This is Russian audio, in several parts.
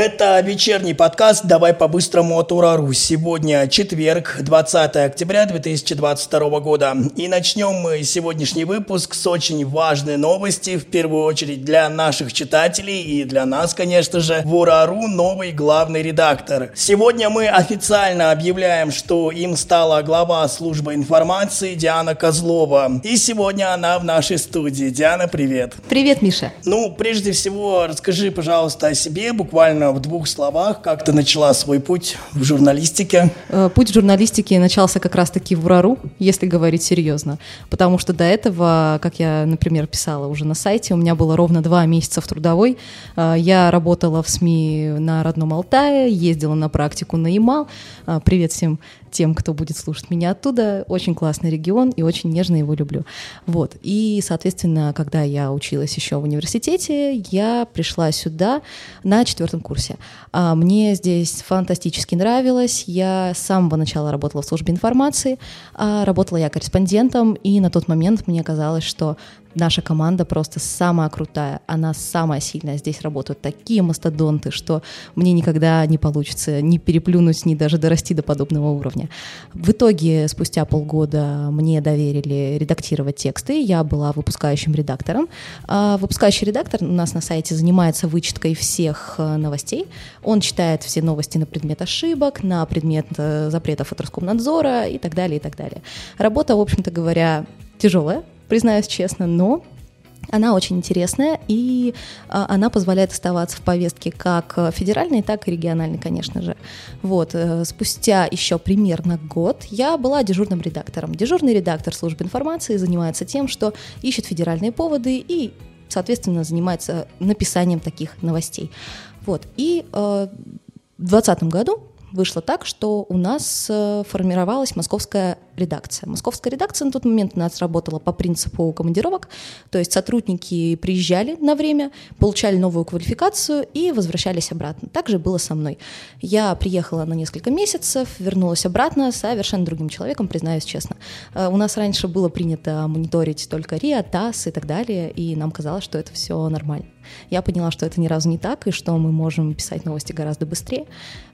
Это вечерний подкаст «Давай по-быстрому от Урару». Сегодня четверг, 20 октября 2022 года. И начнем мы сегодняшний выпуск с очень важной новости, в первую очередь для наших читателей и для нас, конечно же. В Урару новый главный редактор. Сегодня мы официально объявляем, что им стала глава службы информации Диана Козлова. И сегодня она в нашей студии. Диана, привет. Привет, Миша. Ну, прежде всего, расскажи, пожалуйста, о себе, буквально в двух словах, как ты начала свой путь в журналистике? Э, путь в журналистике начался как раз-таки в УРАРУ, если говорить серьезно. Потому что до этого, как я, например, писала уже на сайте, у меня было ровно два месяца в трудовой. Э, я работала в СМИ на родном Алтае, ездила на практику на Ямал. Э, привет всем тем, кто будет слушать меня оттуда. Очень классный регион и очень нежно его люблю. Вот. И, соответственно, когда я училась еще в университете, я пришла сюда на четвертом курсе. А, мне здесь фантастически нравилось. Я с самого начала работала в службе информации. А, работала я корреспондентом, и на тот момент мне казалось, что наша команда просто самая крутая, она самая сильная. Здесь работают такие мастодонты, что мне никогда не получится ни переплюнуть, ни даже дорасти до подобного уровня. В итоге, спустя полгода мне доверили редактировать тексты, я была выпускающим редактором. А выпускающий редактор у нас на сайте занимается вычеткой всех э, новостей. Он читает все новости на предмет ошибок, на предмет э, запретов от Роскомнадзора и так далее, и так далее. Работа, в общем-то говоря, тяжелая, признаюсь честно, но она очень интересная, и а, она позволяет оставаться в повестке как федеральной, так и региональной, конечно же. Вот, э, спустя еще примерно год я была дежурным редактором. Дежурный редактор службы информации занимается тем, что ищет федеральные поводы и, соответственно, занимается написанием таких новостей. Вот, и э, в 2020 году вышло так, что у нас э, формировалась московская редакция. Московская редакция на тот момент у нас работала по принципу командировок, то есть сотрудники приезжали на время, получали новую квалификацию и возвращались обратно. Так же было со мной. Я приехала на несколько месяцев, вернулась обратно совершенно другим человеком, признаюсь честно. Э, у нас раньше было принято мониторить только РИА, ТАСС и так далее, и нам казалось, что это все нормально. Я поняла, что это ни разу не так, и что мы можем писать новости гораздо быстрее.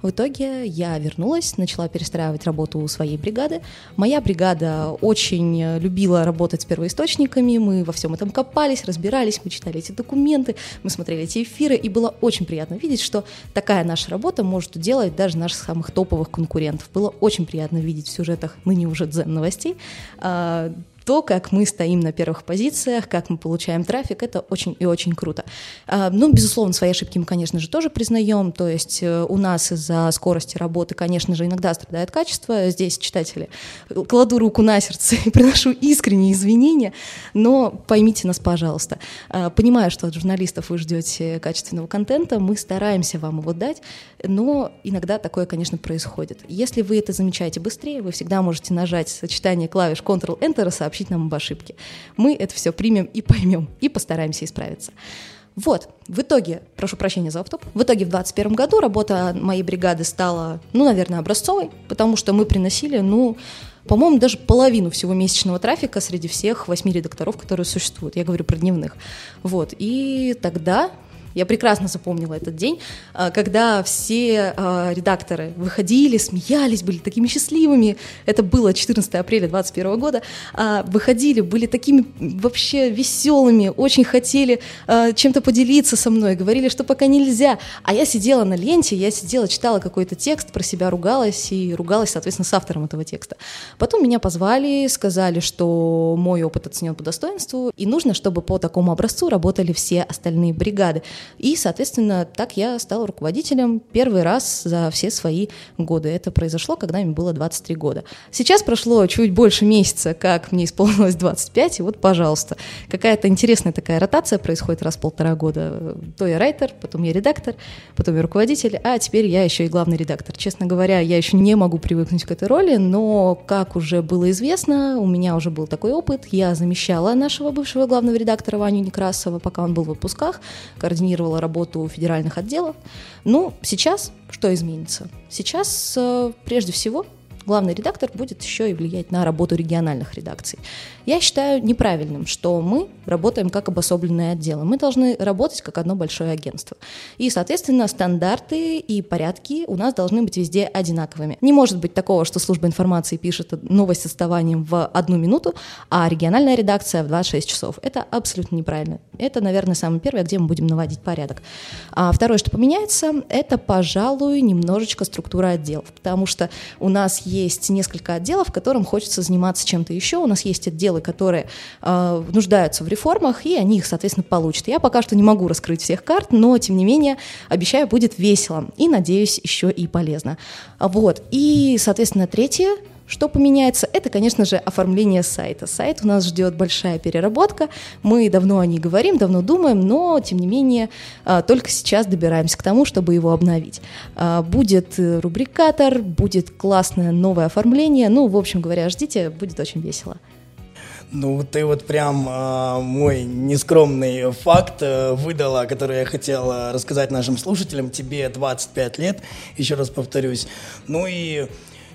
В итоге я вернулась, начала перестраивать работу своей бригады. Моя бригада очень любила работать с первоисточниками, мы во всем этом копались, разбирались, мы читали эти документы, мы смотрели эти эфиры, и было очень приятно видеть, что такая наша работа может делать даже наших самых топовых конкурентов. Было очень приятно видеть в сюжетах ныне уже дзен новостей а, то, как мы стоим на первых позициях, как мы получаем трафик, это очень и очень круто. А, ну, безусловно, свои ошибки мы, конечно же, тоже признаем, то есть э, у нас из-за скорости работы, конечно же, иногда страдает качество, здесь, читатели, кладу руку на сердце и приношу искренние извинения, но поймите нас, пожалуйста. А, понимаю, что от журналистов вы ждете качественного контента, мы стараемся вам его дать, но иногда такое, конечно, происходит. Если вы это замечаете быстрее, вы всегда можете нажать сочетание клавиш Ctrl-Enter и сообщить нам об ошибке. Мы это все примем и поймем, и постараемся исправиться. Вот, в итоге, прошу прощения за автоп, в итоге в 2021 году работа моей бригады стала, ну, наверное, образцовой, потому что мы приносили, ну, по-моему, даже половину всего месячного трафика среди всех восьми редакторов, которые существуют. Я говорю про дневных. Вот. И тогда я прекрасно запомнила этот день, а, когда все а, редакторы выходили, смеялись, были такими счастливыми. Это было 14 апреля 2021 года. А, выходили, были такими вообще веселыми, очень хотели чем-то поделиться со мной, говорили, что пока нельзя. А я сидела на ленте, я сидела, читала какой-то текст, про себя ругалась и ругалась, соответственно, с автором этого текста. Потом меня позвали, сказали, что мой опыт оценен по достоинству, и нужно, чтобы по такому образцу работали все остальные бригады. И, соответственно, так я стала руководителем первый раз за все свои годы. Это произошло, когда мне было 23 года. Сейчас прошло чуть больше месяца, как мне исполнилось 25, и вот, пожалуйста, какая-то интересная такая ротация происходит раз в полтора года. То я райтер, потом я редактор, потом я руководитель, а теперь я еще и главный редактор. Честно говоря, я еще не могу привыкнуть к этой роли, но, как уже было известно, у меня уже был такой опыт. Я замещала нашего бывшего главного редактора Ваню Некрасова, пока он был в отпусках, координировала координировала работу федеральных отделов. Ну, сейчас что изменится? Сейчас, э, прежде всего, главный редактор будет еще и влиять на работу региональных редакций. Я считаю неправильным, что мы работаем как обособленные отделы. Мы должны работать как одно большое агентство. И, соответственно, стандарты и порядки у нас должны быть везде одинаковыми. Не может быть такого, что служба информации пишет новость с отставанием в одну минуту, а региональная редакция в 26 часов. Это абсолютно неправильно. Это, наверное, самое первое, где мы будем наводить порядок. А второе, что поменяется, это, пожалуй, немножечко структура отделов, потому что у нас есть несколько отделов, которым хочется заниматься чем-то еще. У нас есть отделы, которые э, нуждаются в реформах, и они их, соответственно, получат. Я пока что не могу раскрыть всех карт, но, тем не менее, обещаю, будет весело и, надеюсь, еще и полезно. Вот. И, соответственно, третье — что поменяется? Это, конечно же, оформление сайта. Сайт у нас ждет большая переработка. Мы давно о ней говорим, давно думаем, но, тем не менее, а, только сейчас добираемся к тому, чтобы его обновить. А, будет рубрикатор, будет классное новое оформление. Ну, в общем говоря, ждите, будет очень весело. Ну, ты вот прям э, мой нескромный факт э, выдала, который я хотел э, рассказать нашим слушателям. Тебе 25 лет, еще раз повторюсь. Ну и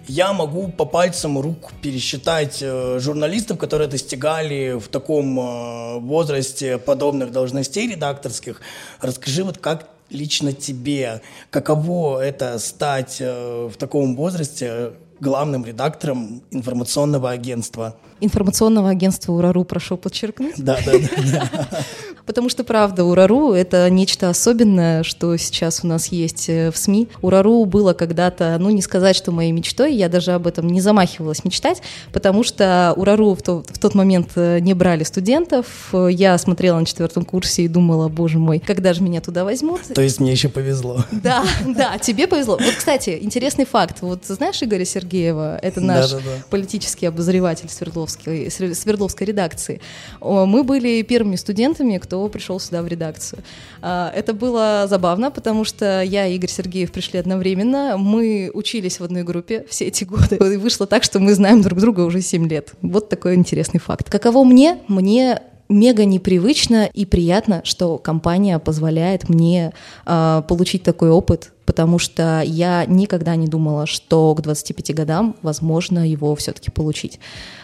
я могу по пальцам рук пересчитать э, журналистов, которые достигали в таком э, возрасте подобных должностей редакторских. Расскажи вот как лично тебе, каково это стать э, в таком возрасте главным редактором информационного агентства? Информационного агентства УРАРУ, прошу подчеркнуть. Да, да, да. Потому что, правда, УРАРУ — это нечто особенное, что сейчас у нас есть э, в СМИ. УРАРУ было когда-то, ну, не сказать, что моей мечтой, я даже об этом не замахивалась мечтать, потому что УРАРУ в, то, в тот момент э, не брали студентов. Я смотрела на четвертом курсе и думала, боже мой, когда же меня туда возьмут? То есть мне еще повезло. Да, да, тебе повезло. Вот, кстати, интересный факт. Вот знаешь Игоря Сергеева? Это наш да, да, да. политический обозреватель Свердловской, Свердловской редакции. Мы были первыми студентами, кто пришел сюда в редакцию. А, это было забавно, потому что я и Игорь Сергеев пришли одновременно. Мы учились в одной группе все эти годы. И вышло так, что мы знаем друг друга уже 7 лет. Вот такой интересный факт. Каково мне? Мне мега непривычно и приятно, что компания позволяет мне э, получить такой опыт, потому что я никогда не думала, что к 25 годам возможно его все-таки получить.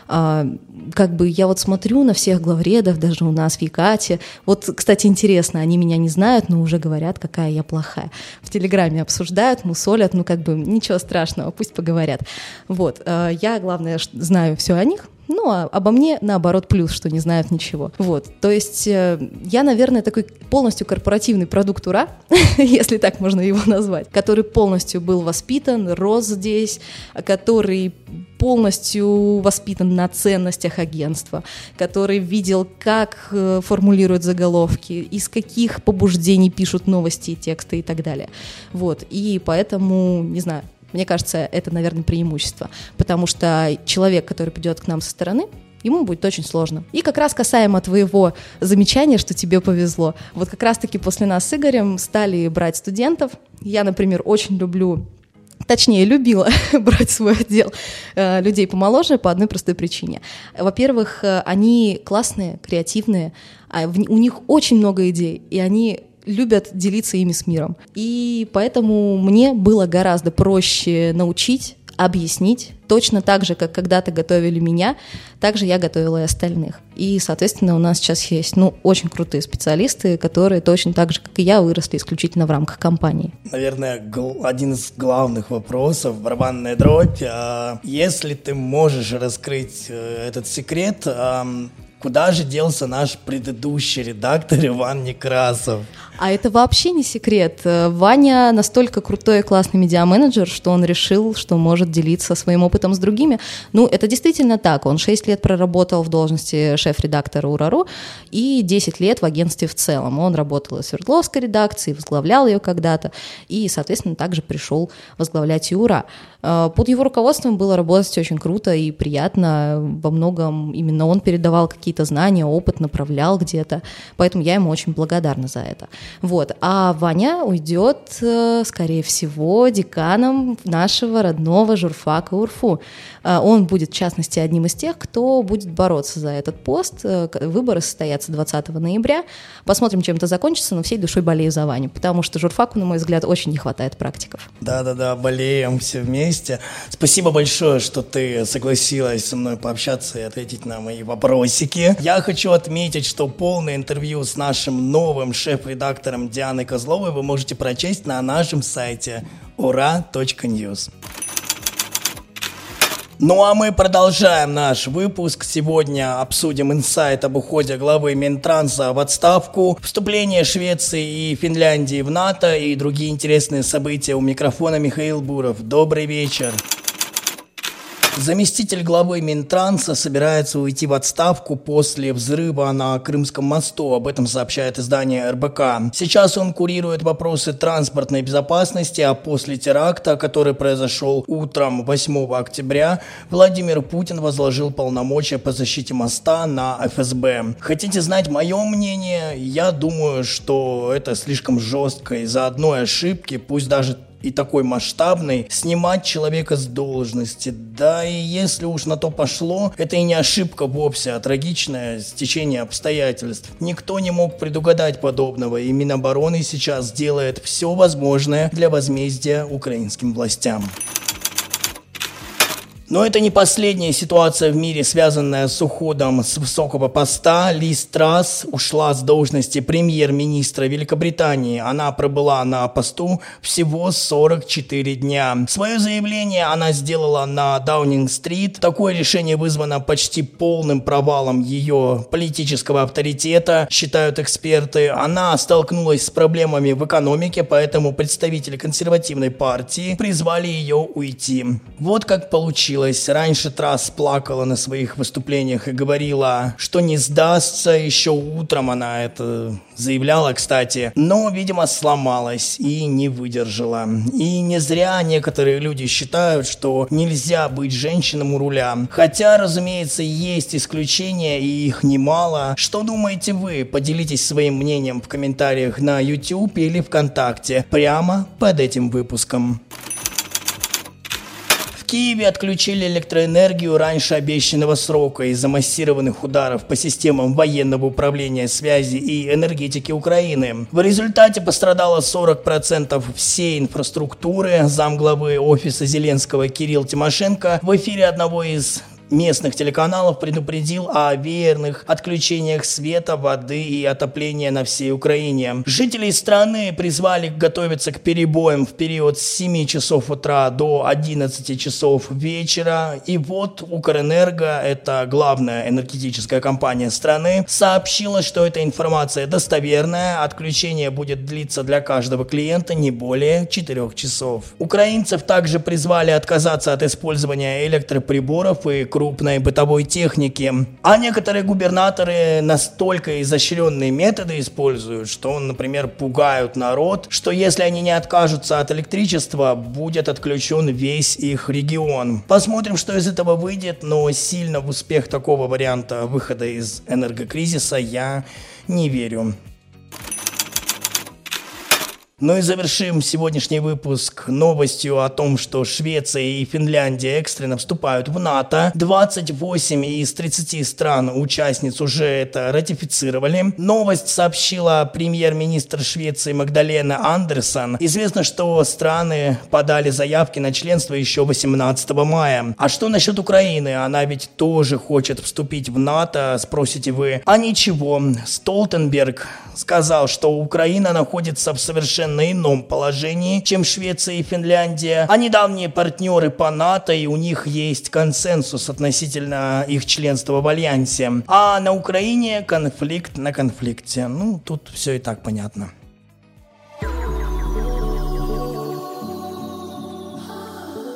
А, как бы я вот смотрю на всех главредов, даже у нас в Якате. Вот, кстати, интересно, они меня не знают, но уже говорят, какая я плохая. В Телеграме обсуждают, мусолят, ну как бы ничего страшного, пусть поговорят. Вот, а, я, главное, знаю все о них, ну, а обо мне, наоборот, плюс, что не знают ничего. Вот, то есть э, я, наверное, такой полностью корпоративный продукт ура, если так можно его назвать, который полностью был воспитан, рос здесь, который полностью воспитан на ценностях агентства, который видел, как э, формулируют заголовки, из каких побуждений пишут новости и тексты и так далее. Вот, и поэтому, не знаю, мне кажется, это, наверное, преимущество, потому что человек, который придет к нам со стороны, ему будет очень сложно. И как раз касаемо твоего замечания, что тебе повезло, вот как раз-таки после нас с Игорем стали брать студентов. Я, например, очень люблю точнее, любила брать свой отдел э, людей помоложе по одной простой причине. Во-первых, э, они классные, креативные, а в, у них очень много идей, и они любят делиться ими с миром. И поэтому мне было гораздо проще научить объяснить, точно так же, как когда-то готовили меня, так же я готовила и остальных. И, соответственно, у нас сейчас есть, ну, очень крутые специалисты, которые точно так же, как и я, выросли исключительно в рамках компании. Наверное, один из главных вопросов, барабанная дробь. А если ты можешь раскрыть э, этот секрет, Куда же делся наш предыдущий редактор Иван Некрасов? А это вообще не секрет. Ваня настолько крутой и классный медиа-менеджер, что он решил, что может делиться своим опытом с другими. Ну, это действительно так. Он 6 лет проработал в должности шеф-редактора УРАРУ и 10 лет в агентстве в целом. Он работал в Свердловской редакции, возглавлял ее когда-то, и, соответственно, также пришел возглавлять и УРА. Э, под его руководством было работать очень круто и приятно. Во многом именно он передавал какие-то знания, опыт, направлял где-то. Поэтому я ему очень благодарна за это. Вот. А Ваня уйдет, э, скорее всего, деканом нашего родного журфака УРФУ. Э, он будет, в частности, одним из тех, кто будет бороться за этот пост. Э, выборы состоятся 20 ноября. Посмотрим, чем это закончится, но всей душой болею за Ваню, потому что журфаку, на мой взгляд, очень не хватает практиков. Да-да-да, болеем все вместе. Спасибо большое, что ты согласилась со мной пообщаться и ответить на мои вопросики. Я хочу отметить, что полное интервью с нашим новым шеф-редактором Дианой Козловой вы можете прочесть на нашем сайте ура.news. Ну а мы продолжаем наш выпуск. Сегодня обсудим инсайт об уходе главы Минтранса в отставку, вступление Швеции и Финляндии в НАТО и другие интересные события. У микрофона Михаил Буров. Добрый вечер. Заместитель главы Минтранса собирается уйти в отставку после взрыва на Крымском мосту. Об этом сообщает издание РБК. Сейчас он курирует вопросы транспортной безопасности, а после теракта, который произошел утром 8 октября, Владимир Путин возложил полномочия по защите моста на ФСБ. Хотите знать мое мнение? Я думаю, что это слишком жестко из-за одной ошибки, пусть даже и такой масштабный, снимать человека с должности. Да и если уж на то пошло, это и не ошибка вовсе, а трагичное стечение обстоятельств. Никто не мог предугадать подобного, и Минобороны сейчас делает все возможное для возмездия украинским властям. Но это не последняя ситуация в мире, связанная с уходом с высокого поста. Лиз Трасс ушла с должности премьер-министра Великобритании. Она пробыла на посту всего 44 дня. Свое заявление она сделала на Даунинг-стрит. Такое решение вызвано почти полным провалом ее политического авторитета, считают эксперты. Она столкнулась с проблемами в экономике, поэтому представители консервативной партии призвали ее уйти. Вот как получилось случилось. Раньше Трасс плакала на своих выступлениях и говорила, что не сдастся. Еще утром она это заявляла, кстати. Но, видимо, сломалась и не выдержала. И не зря некоторые люди считают, что нельзя быть женщинам у руля. Хотя, разумеется, есть исключения, и их немало. Что думаете вы? Поделитесь своим мнением в комментариях на YouTube или ВКонтакте прямо под этим выпуском. Киеве отключили электроэнергию раньше обещанного срока из-за массированных ударов по системам военного управления связи и энергетики Украины. В результате пострадало 40% всей инфраструктуры. Замглавы офиса Зеленского Кирилл Тимошенко в эфире одного из местных телеканалов предупредил о веерных отключениях света, воды и отопления на всей Украине. Жителей страны призвали готовиться к перебоям в период с 7 часов утра до 11 часов вечера. И вот Укрэнерго, это главная энергетическая компания страны, сообщила, что эта информация достоверная, отключение будет длиться для каждого клиента не более 4 часов. Украинцев также призвали отказаться от использования электроприборов и крупной бытовой техники. А некоторые губернаторы настолько изощренные методы используют, что, например, пугают народ, что если они не откажутся от электричества, будет отключен весь их регион. Посмотрим, что из этого выйдет, но сильно в успех такого варианта выхода из энергокризиса я не верю. Ну и завершим сегодняшний выпуск новостью о том, что Швеция и Финляндия экстренно вступают в НАТО. 28 из 30 стран-участниц уже это ратифицировали. Новость сообщила премьер-министр Швеции Магдалена Андерсон. Известно, что страны подали заявки на членство еще 18 мая. А что насчет Украины? Она ведь тоже хочет вступить в НАТО, спросите вы. А ничего, Столтенберг сказал, что Украина находится в совершенно ином положении, чем Швеция и Финляндия. Они давние партнеры по НАТО, и у них есть консенсус относительно их членства в Альянсе. А на Украине конфликт на конфликте. Ну, тут все и так понятно.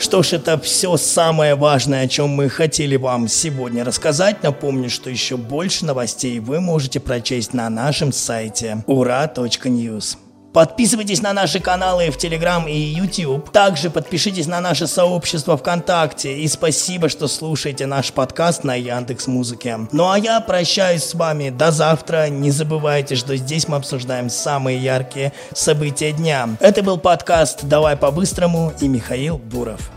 Что ж, это все самое важное, о чем мы хотели вам сегодня рассказать. Напомню, что еще больше новостей вы можете прочесть на нашем сайте ура.news. Подписывайтесь на наши каналы в Телеграм и YouTube. Также подпишитесь на наше сообщество ВКонтакте. И спасибо, что слушаете наш подкаст на Яндекс Музыке. Ну а я прощаюсь с вами до завтра. Не забывайте, что здесь мы обсуждаем самые яркие события дня. Это был подкаст «Давай по-быстрому» и Михаил Буров.